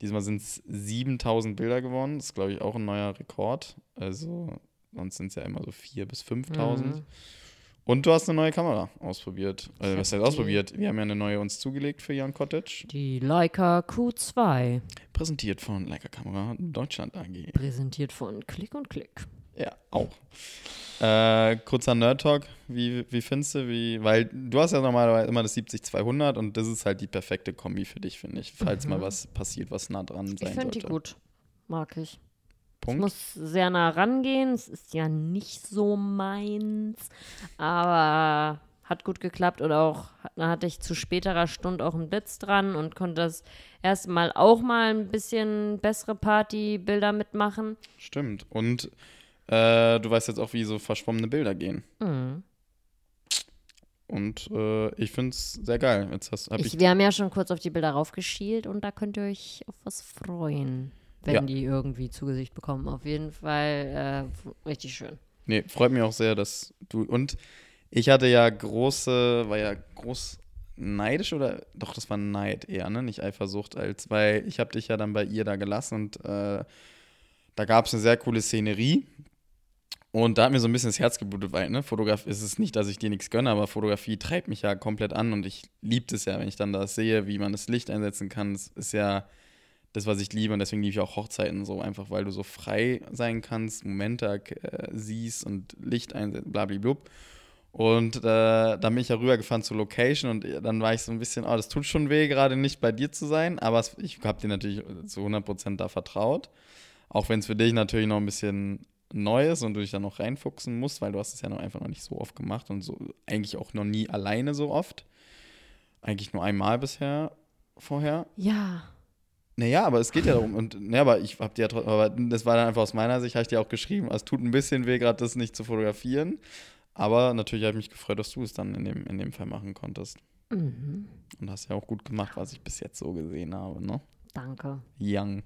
Diesmal sind es 7000 Bilder geworden. Das ist, glaube ich, auch ein neuer Rekord. Also sonst sind es ja immer so 4.000 bis 5.000. Mhm. Und du hast eine neue Kamera ausprobiert. Also, Ich was heißt ausprobiert? Wir haben ja eine neue uns zugelegt für Jan Cottage. Die Leica Q2, Präsentiert von Leica Kamera Deutschland AG. präsentiert von Klick und Klick. Ja, auch. Äh, kurzer Nerd-Talk. Wie, wie findest du, wie, weil du hast ja normalerweise immer das 70-200 und das ist halt die perfekte Kombi für dich, finde ich. Falls mal was passiert, was nah dran sein Ich finde sollte. die gut. Mag ich. Punkt. Es muss sehr nah rangehen. Es ist ja nicht so meins. Aber hat gut geklappt und auch, da hatte ich zu späterer Stunde auch einen Blitz dran und konnte das erste Mal auch mal ein bisschen bessere Partybilder mitmachen. Stimmt. Und äh, du weißt jetzt auch, wie so verschwommene Bilder gehen. Mhm. Und äh, ich finde es sehr geil. Jetzt hast, ich, Ich, wir haben ja schon kurz auf die Bilder raufgeschielt und da könnt ihr euch auf was freuen, wenn Ja. die irgendwie zu Gesicht bekommen. Auf jeden Fall äh, richtig schön. Nee, freut mich auch sehr, dass du. Und ich hatte ja große, war ja groß neidisch oder doch, das war Neid eher, ne? Nicht Eifersucht, als weil ich habe dich ja dann bei ihr da gelassen und äh, da gab es eine sehr coole Szenerie. Und da hat mir so ein bisschen das Herz geblutet, weil, ne, Fotografie ist es nicht, dass ich dir nichts gönne, aber Fotografie treibt mich ja komplett an und ich liebe es ja, wenn ich dann das sehe, wie man das Licht einsetzen kann. Das ist ja das, was ich liebe und deswegen liebe ich auch Hochzeiten so, einfach weil du so frei sein kannst, Momente äh, siehst und Licht einsetzt, blablabla. Und äh, dann bin ich ja rübergefahren zur Location und dann war ich so ein bisschen, oh, das tut schon weh, gerade nicht bei dir zu sein, aber es, ich habe dir natürlich zu 100% da vertraut. Auch wenn es für dich natürlich noch ein bisschen neu ist und du dich da noch reinfuchsen musst, weil du hast es ja noch einfach noch nicht so oft gemacht und so eigentlich auch noch nie alleine so oft. Eigentlich nur einmal bisher vorher. Ja. Naja, aber es geht ja darum. Und naja, aber ich hab dir ja trotzdem, aber das war dann einfach aus meiner Sicht, habe ich dir auch geschrieben, es tut ein bisschen weh, gerade das nicht zu fotografieren. Aber natürlich habe ich mich gefreut, dass du es dann in dem, in dem Fall machen konntest. Mhm. Und hast ja auch gut gemacht, was ich bis jetzt so gesehen habe, ne? Danke. Young.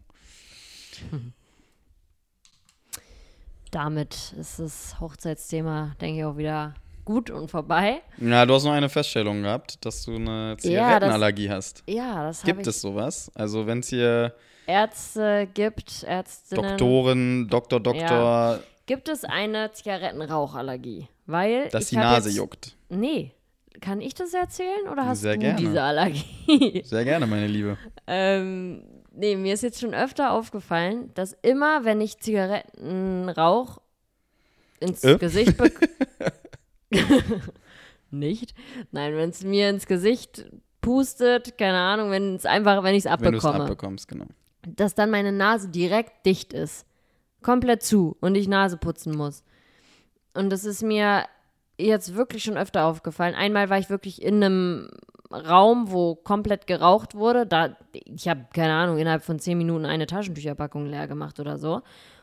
Damit ist das Hochzeitsthema, denke ich, auch wieder gut und vorbei. Ja, du hast noch eine Feststellung gehabt, dass du eine das- Zigarettenallergie hast. Ja, das habe Gibt es sowas? Also wenn es hier Ärzte gibt, Ärztinnen. Doktoren, Doktor, Doktor, Gibt es eine Zigarettenrauchallergie? Weil. dass die Nase jetzt, juckt. Nee. Kann ich das erzählen oder hast Sehr du gerne. diese Allergie? Sehr gerne, meine Liebe. ähm, nee, mir ist jetzt schon öfter aufgefallen, dass immer, wenn ich Zigaretten rauche, ins Äh? Gesicht be Nicht? Nein, wenn es mir ins Gesicht pustet, keine Ahnung, wenn es einfach, wenn ich es Wenn du es abbekomme, abbekommst, genau. dass dann meine Nase direkt dicht ist. Komplett zu und ich Nase putzen muss. Und das ist mir jetzt wirklich schon öfter aufgefallen. Einmal war ich wirklich in einem Raum, wo komplett geraucht wurde. Da, ich habe, keine Ahnung, innerhalb von zehn Minuten eine Taschentücherpackung leer gemacht oder so.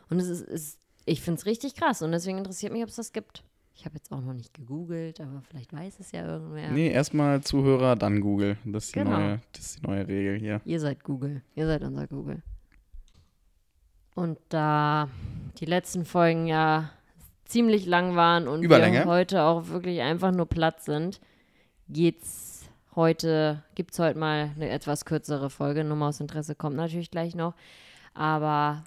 Und es ist, ist ich finde es richtig krass und deswegen interessiert mich, ob es das gibt. Ich habe jetzt auch noch nicht gegoogelt, aber vielleicht weiß es ja irgendwer. Nee, erstmal Zuhörer, dann Google. Das ist, die Genau. neue, das ist die neue Regel hier. Ihr seid Google. Ihr seid unser Google. Und da die letzten Folgen ja ziemlich lang waren und Überlänge. wir heute auch wirklich einfach nur platt sind, geht's heute, gibt's heute mal eine etwas kürzere Folge. Nummer aus Interesse kommt natürlich gleich noch. Aber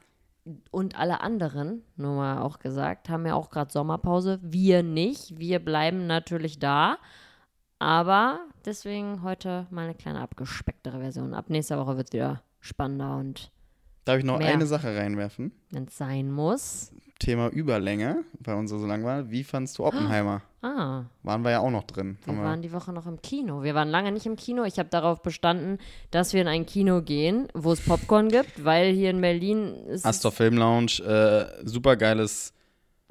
und alle anderen, nur mal auch gesagt, haben ja auch gerade Sommerpause. Wir nicht. Wir bleiben natürlich da. Aber deswegen heute mal eine kleine abgespecktere Version. Ab nächster Woche wird es wieder spannender und Darf ich noch Mehr. eine Sache reinwerfen? wenn es sein muss. Thema Überlänge, weil unsere so lang war. Wie fandst du Oppenheimer? Ah, Waren wir ja auch noch drin. wir Haben waren die Woche noch im Kino. Wir waren lange nicht im Kino. Ich habe darauf bestanden, dass wir in ein Kino gehen, wo es Popcorn gibt, weil hier in Berlin ist Astor Film Lounge, äh, super geiles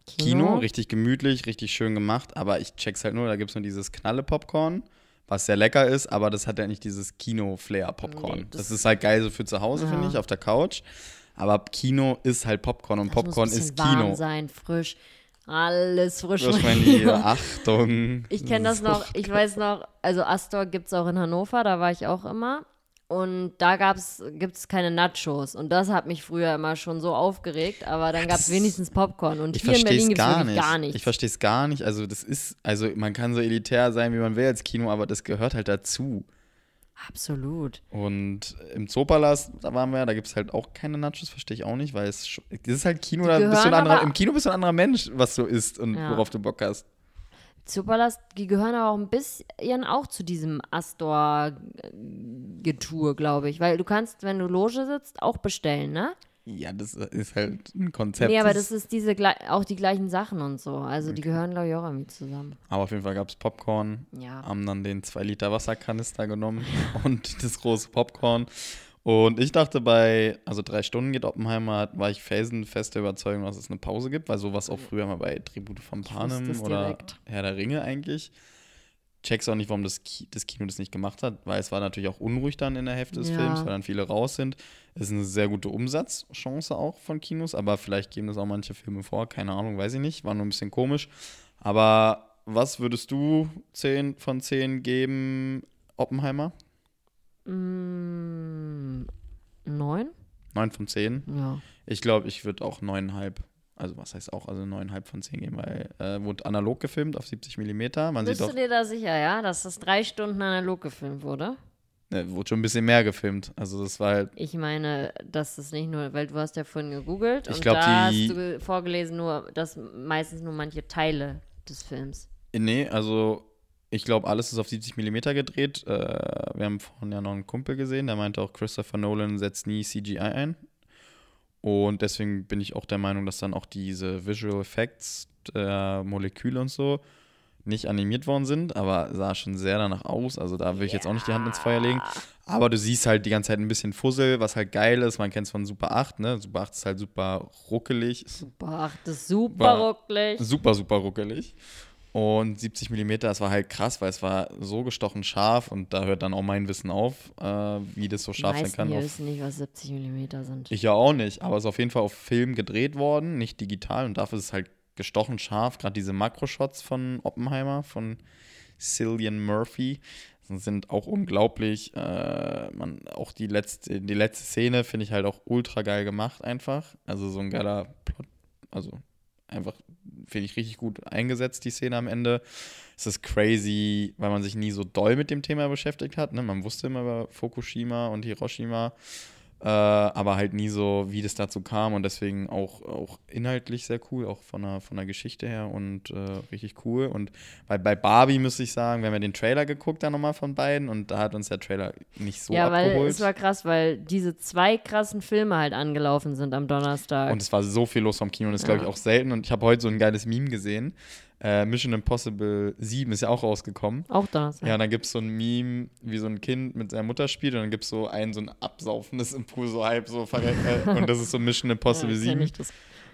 es Kino, richtig gemütlich, richtig schön gemacht, aber ich check's halt nur, da gibt's nur dieses Knalle-Popcorn, was sehr lecker ist, aber das hat ja nicht dieses Kino-Flair-Popcorn. Nee, das, das- ist halt geil so für zu Hause, Ja. finde ich, auf der Couch. Aber Kino ist halt Popcorn und Das muss Popcorn ist warm Kino. sein, frisch. Alles frisch. Das mein Liebe, Lieber. Achtung. Ich kenne das noch, ich weiß noch, also Astor gibt es auch in Hannover, da war ich auch immer. Und da gibt es keine Nachos. Und das hat mich früher immer schon so aufgeregt. Aber dann gab es wenigstens Popcorn. Und Ich hier in Berlin es gibt es gar nicht. gar nichts. Ich verstehe es gar nicht. Also das ist, also man kann so elitär sein, wie man will als Kino, aber das gehört halt dazu. Absolut. Und im Zoopalast, da waren wir, da gibt es halt auch keine Nachos, verstehe ich auch nicht, weil es, das ist halt Kino, da bist du ein anderer, im Kino bist du ein anderer Mensch, was du isst und Ja. worauf du Bock hast. Zoopalast, die gehören aber auch ein bisschen auch zu diesem Astor-Getue, glaube ich. Weil du kannst, wenn du Loge sitzt, auch bestellen, ne? Ja, das ist halt ein Konzept. nee, aber das ist diese auch die gleichen Sachen und so. Also die gehören, glaube ich, auch irgendwie zusammen. aber auf jeden Fall gab es Popcorn, Ja. haben dann den 2 Liter Wasserkanister genommen und das große Popcorn. Und ich dachte bei, also drei Stunden geht Oppenheimer, war ich felsenfest der Überzeugung, dass es eine Pause gibt, weil sowas auch früher mal bei Tribute von Panem oder. Herr der Ringe eigentlich. Check's auch nicht, warum das, Ki das Kino das nicht gemacht hat, weil es war natürlich auch unruhig dann in der Hälfte des Ja. Films, weil dann viele raus sind. Es ist eine sehr gute Umsatzchance auch von Kinos, aber vielleicht geben das auch manche Filme vor, keine Ahnung, weiß ich nicht, war nur ein bisschen komisch. Aber was würdest du 10 von 10 geben, Oppenheimer? Mm, neun? 9 von 10? Ja. Ich glaube, ich würde auch 9,5. Also was heißt auch, also 9,5 von 10 geben, weil äh, wurde analog gefilmt auf 70 mm. Man Bist sieht du dir da sicher, ja, dass das drei Stunden analog gefilmt wurde? ne, wurde schon ein bisschen mehr gefilmt. Also das war halt, Ich meine, dass das nicht nur, weil du hast ja vorhin gegoogelt Ich und glaub, da die- hast du vorgelesen, nur dass meistens nur manche Teile des Films. nee, also ich glaube, alles ist auf 70 mm gedreht. Äh, wir haben vorhin ja noch einen Kumpel gesehen, der meinte auch, Christopher Nolan setzt nie CGI ein. Und deswegen bin ich auch der Meinung, dass dann auch diese Visual Effects der Moleküle und so nicht animiert worden sind, aber sah schon sehr danach aus. Also da will ich jetzt auch nicht die Hand ins Feuer legen. Aber du siehst halt die ganze Zeit ein bisschen Fussel, was halt geil ist. Man kennt es von Super 8, ne? Super 8 ist halt super ruckelig. Super, ach, das ist super rucklig. super, super ruckelig. Und 70 mm, das war halt krass, weil es war so gestochen scharf und da hört dann auch mein Wissen auf, äh, wie das so scharf sein kann. Auf, wissen nicht, was 70 mm sind. ich ja auch nicht, aber es ist auf jeden Fall auf Film gedreht worden, nicht digital und dafür ist es halt gestochen scharf. Gerade diese Makroshots von Oppenheimer, von Cillian Murphy, sind auch unglaublich. Äh, man, auch die letzte, die letzte Szene finde ich halt auch ultra geil gemacht einfach. Also so ein geiler Plot, also einfach finde ich richtig gut eingesetzt, die Szene am Ende. Es ist crazy, weil man sich nie so doll mit dem Thema beschäftigt hat. Ne? Man wusste immer über Fukushima und Hiroshima, äh, aber halt nie so, wie das dazu kam und deswegen auch, auch inhaltlich sehr cool, auch von der, von der Geschichte her und äh, richtig cool. Und bei, bei Barbie müsste ich sagen, wir haben ja den Trailer geguckt dann nochmal von beiden und da hat uns der Trailer nicht so ja, weil abgeholt. es war krass, weil diese zwei krassen Filme halt angelaufen sind am Donnerstag. Und es war so viel los vom Kino und das Ja. glaube ich auch selten. Und ich habe heute so ein geiles Meme gesehen. Äh, Mission Impossible 7 ist ja auch rausgekommen. auch Donnerstag. Ja, und dann gibt es so ein Meme, wie so ein Kind mit seiner Mutter spielt und dann gibt es so einen, so ein absaufendes im Pool, so halb so. Äh, und das ist so Mission Impossible Ja, kenn 7. ich das.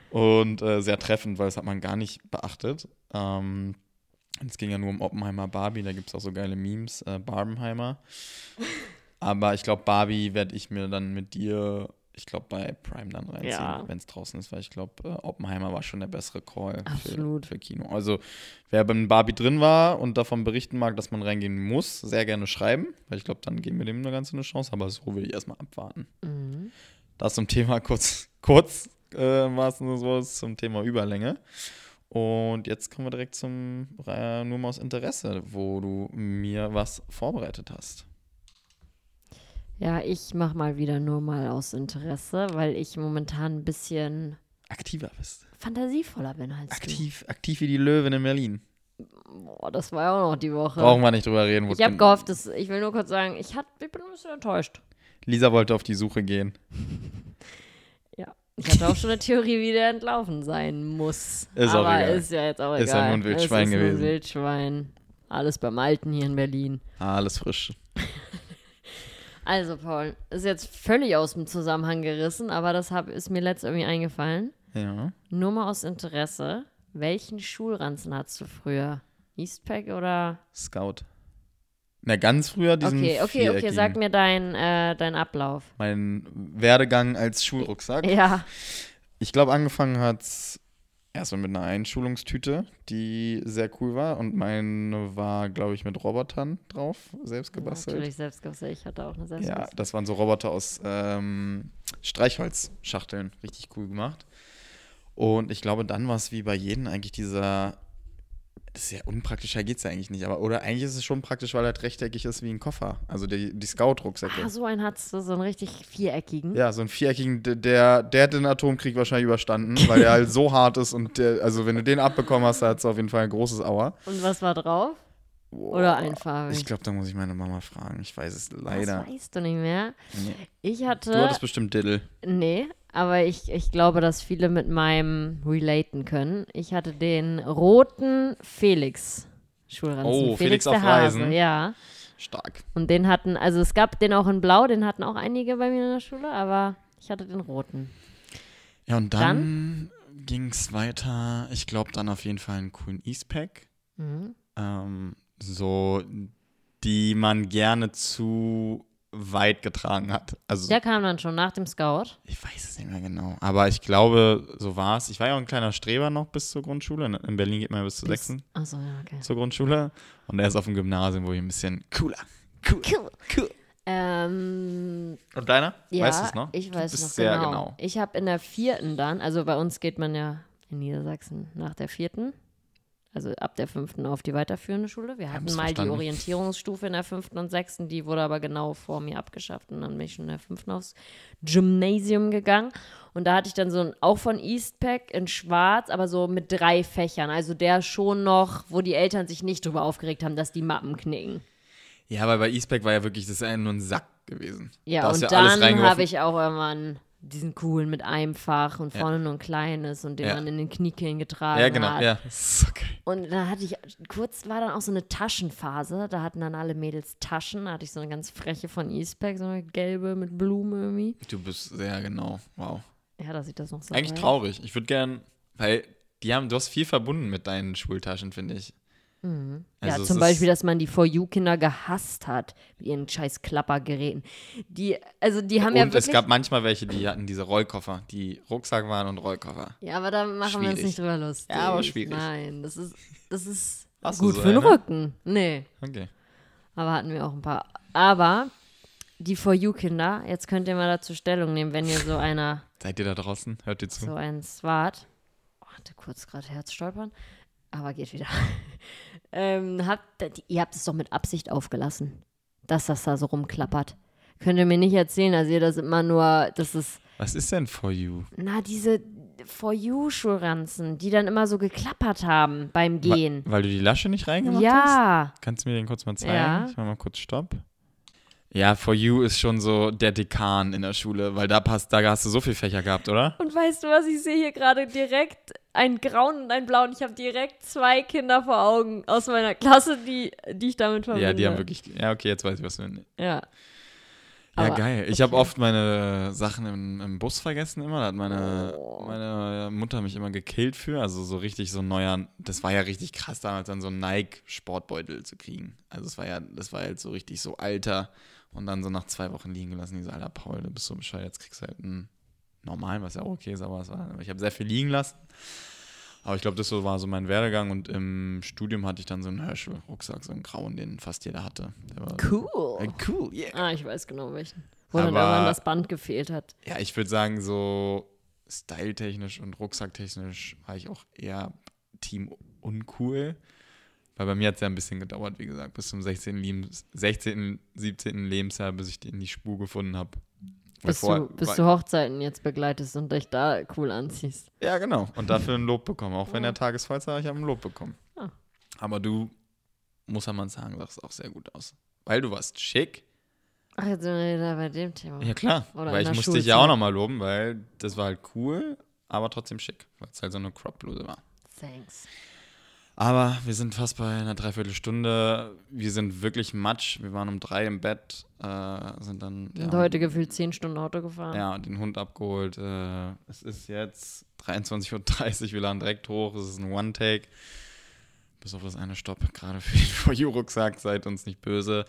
Und äh, sehr treffend, weil das hat man gar nicht beachtet. Ähm, es ging ja nur um Oppenheimer Barbie, da gibt es auch so geile Memes, äh, Barbenheimer. Aber ich glaube, Barbie werde ich mir dann mit dir, ich glaube, bei Prime dann reinziehen, Ja. wenn es draußen ist, weil ich glaube, äh, Oppenheimer war schon der bessere Call für, Absolut. für Kino. Also, wer beim Barbie drin war und davon berichten mag, dass man reingehen muss, sehr gerne schreiben, weil ich glaube, dann geben wir dem eine ganze eine Chance. Aber so will ich erstmal abwarten. Mhm. Das zum Thema kurz, kurz äh, Wortes, zum Thema Überlänge. Und jetzt kommen wir direkt zum äh, nur mal aus Interesse, wo du mir was vorbereitet hast. Ja, ich mach mal wieder nur mal aus Interesse, weil ich momentan ein bisschen Aktiver bist. fantasievoller bin als Aktiv, aktiv wie die Löwen in Berlin. du. Boah, das war ja auch noch die Woche. Brauchen wir nicht drüber reden. ich habe gehofft, dass, ich will nur kurz sagen, ich, hat, ich bin ein bisschen enttäuscht. Lisa wollte auf die Suche gehen. Ja. Ich hatte auch schon eine Theorie, wie der entlaufen sein muss. Ist auch Aber egal. ist ja jetzt auch Ist egal. ja nur ein Wildschwein es ist gewesen. ein Wildschwein. Alles beim Alten hier in Berlin. Alles frisch. Also, Paul, ist jetzt völlig aus dem Zusammenhang gerissen, aber das hab, ist mir letzt irgendwie eingefallen. Ja. Nur mal aus Interesse. Welchen Schulranzen hattest du früher? Eastpack oder? Scout. Na, ganz früher diesen Okay, okay, okay. Sag mir deinen äh, dein Ablauf. Mein Werdegang als Schulrucksack. Ja. Ich glaube, angefangen hat's erstmal mit einer Einschulungstüte, die sehr cool war. Und meine war, glaube ich, mit Robotern drauf, selbst gebastelt. Natürlich selbst gebastelt. Ich hatte auch eine selbst Ja, das waren so Roboter aus ähm, Streichholzschachteln. Richtig cool gemacht. Und ich glaube, dann war es wie bei jedem eigentlich dieser. Das ist ja unpraktischer geht es ja eigentlich nicht. Aber, oder eigentlich ist es schon praktisch, weil er rechteckig ist wie ein Koffer. Also die, die Scout-Rucksäcke. Ah, so einen du, so einen richtig viereckigen. Ja, so einen viereckigen, der, der hat den Atomkrieg wahrscheinlich überstanden, weil der halt so hart ist und der, also wenn du den abbekommen hast, da hat es auf jeden Fall ein großes Aua. Und was war drauf? Boah. Oder einfarbig? Ich glaube, da muss ich meine Mama fragen. Ich weiß es leider. Das weißt du nicht mehr. Nee. Ich Du hatte. hattest bestimmt Diddle. Nee, aber ich, ich glaube, dass viele mit meinem relaten können. Ich hatte den roten Felix Schulranzen. Oh, Felix auf der Hase, Reisen. ja. Stark. Und den hatten, also es gab den auch in Blau, den hatten auch einige bei mir in der Schule, aber ich hatte den roten. Ja, und dann, ging es weiter. Ich glaube, dann auf jeden Fall einen coolen Eastpack. Mhm. Ähm, so, die man gerne zu weit getragen hat. Also, Der kam dann schon nach dem Scout. ich weiß es nicht mehr genau. Aber ich glaube, so war es. Ich war ja auch ein kleiner Streber noch bis zur Grundschule. In- In Berlin geht man ja bis zur sechsten Achso, ja, okay. zur Grundschule. Und er ist auf dem Gymnasium, wo ich ein bisschen cooler. Cool. Cool. cool. Ähm, Und deiner? ja, weißt du es noch? ich Du weiß bist noch sehr genau. genau. Ich habe in der vierten dann, also bei uns geht man ja in Niedersachsen nach der vierten, also ab der fünften auf die weiterführende Schule. Wir hatten mal verstanden. die Orientierungsstufe in der fünften und sechsten, die wurde aber genau vor mir abgeschafft und dann bin ich schon in der fünften aufs Gymnasium gegangen. Und da hatte ich dann so ein, auch von Eastpack in schwarz, aber so mit drei Fächern. Also der schon noch, wo die Eltern sich nicht drüber aufgeregt haben, dass die Mappen knicken. Ja, weil bei Eastpack war ja wirklich, das ist ja nur ein Sack gewesen. Ja, Da und alles dann habe ich auch irgendwann diesen coolen mit einem Fach und Ja. vorne nur ein kleines und den Ja. man in den Kniekehlen getragen Ja, genau, hat. ja. Geil. Und dann hatte ich, kurz war dann auch so eine Taschenphase, da hatten dann alle Mädels Taschen, da hatte ich so eine ganz freche von Eastpack, so eine gelbe mit Blumen irgendwie. Du bist sehr genau. Wow. Ja, dass ich das noch so Eigentlich weiß. traurig. Ich würde gern, weil die haben, du hast viel verbunden mit deinen Schultaschen, finde ich. Ja, Also es zum Beispiel, dass man die For You-Kinder gehasst hat, mit ihren scheiß Klappergeräten. Die, also die haben Und ja wirklich... es gab manchmal welche, die hatten diese Rollkoffer, die Rucksack waren und Rollkoffer. Ja, aber da machen wir uns Schwierig. nicht drüber lustig. Ja, aber schwierig. Nein, das ist, das ist Hast gut so für den eine? Rücken. Nee, Okay. aber hatten wir auch ein paar. Aber die For You-Kinder, jetzt könnt ihr mal dazu Stellung nehmen, wenn ihr so einer, Seid ihr da draußen? Hört ihr zu? so ein Swat, oh, hatte kurz gerade Herzstolpern, aber geht wieder. ähm, habt, ihr habt es doch mit Absicht aufgelassen, dass das da so rumklappert. Könnt ihr mir nicht erzählen, dass ihr das immer nur, das ist Was ist denn for you? Na, diese For You-Schulranzen, die dann immer so geklappert haben beim Gehen. Weil du die Lasche nicht reingemacht hast? Ja, Kannst du mir den kurz mal zeigen? Ja. Ich mach mal kurz Stopp. Ja, for you ist schon so der Dekan in der Schule, weil da passt, da hast du so viel Fächer gehabt, oder? und weißt du was, ich sehe hier gerade direkt ein Grauen und ein Blau und ich habe direkt zwei Kinder vor Augen aus meiner Klasse, die, die ich damit verbinde. Ja, die haben wirklich. Ja, okay, jetzt weiß ich, was du. Ja, Ja. Aber- geil. Ich habe okay. oft meine Sachen im, im Bus vergessen immer. Da hat meine, Oh. meine Mutter mich immer gekillt für. Also so richtig so ein neuer. Das war ja richtig krass damals, dann so einen Nike-Sportbeutel zu kriegen. Also es war ja, das war halt so richtig so alter und dann so nach zwei Wochen liegen gelassen. Diese Alter, Paul, du bist so bescheuert, jetzt kriegst du halt einen normalen, was ja auch okay ist, aber es war, ich habe sehr viel liegen lassen. Aber ich glaube, das so war so mein Werdegang und im Studium hatte ich dann so einen Herschel-Rucksack, so einen grauen, den fast jeder hatte. Der war Cool. Äh, cool, yeah. Ah, ich weiß genau welchen. Wo dann Aber- irgendwann das Band gefehlt hat. Ja, ich würde sagen, so styletechnisch und rucksacktechnisch war ich auch eher Team uncool. Weil bei mir hat es ja ein bisschen gedauert, wie gesagt, bis zum 16. Lebens 16., 17. Lebensjahr, bis ich in die Spur gefunden habe. Bis, du, bis du Hochzeiten jetzt begleitest und dich da cool anziehst. Ja, genau. Und dafür ein Lob bekommen. Auch wenn der Tagesfalls war, ich habe ein Lob bekommen. Ah. Aber du, muss man sagen, sahst auch sehr gut aus. Weil du warst schick. Ach, jetzt sind wir wieder bei dem Thema. Ja, klar. Oder weil ich musste dich ja auch nochmal loben, weil das war halt cool, aber trotzdem schick. Weil es halt so eine Crop-Bluse war. Thanks. Aber wir sind fast bei einer Dreiviertelstunde. Wir sind wirklich matsch. Wir waren um drei im Bett, äh, sind dann ja, heute gefühlt zehn Stunden Auto gefahren. ja, den Hund abgeholt. Äh, es ist jetzt 23.30 Uhr. Wir laden direkt hoch. Es ist ein One-Take. Bis auf das eine Stopp. Gerade für den For You-Rucksack. Seid uns nicht böse.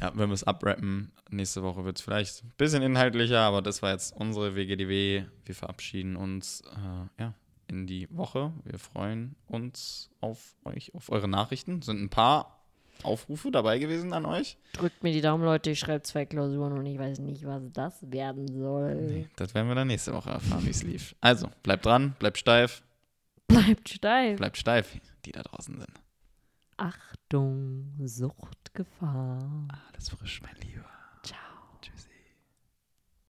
Ja, wenn wir es abrappen, nächste Woche wird es vielleicht ein bisschen inhaltlicher, aber das war jetzt unsere WGDW. Wir verabschieden uns. Äh, ja, in die Woche. Wir freuen uns auf euch, auf eure Nachrichten. Sind ein paar Aufrufe dabei gewesen an euch. Drückt mir die Daumen, Leute. Ich schreibe zwei Klausuren und ich weiß nicht, was das werden soll. Nee, das werden wir dann nächste Woche erfahren, wie es lief. Also, bleibt dran, bleibt steif, Bleibt steif. bleibt steif, die da draußen sind. Achtung, Suchtgefahr. Alles frisch, mein Lieber.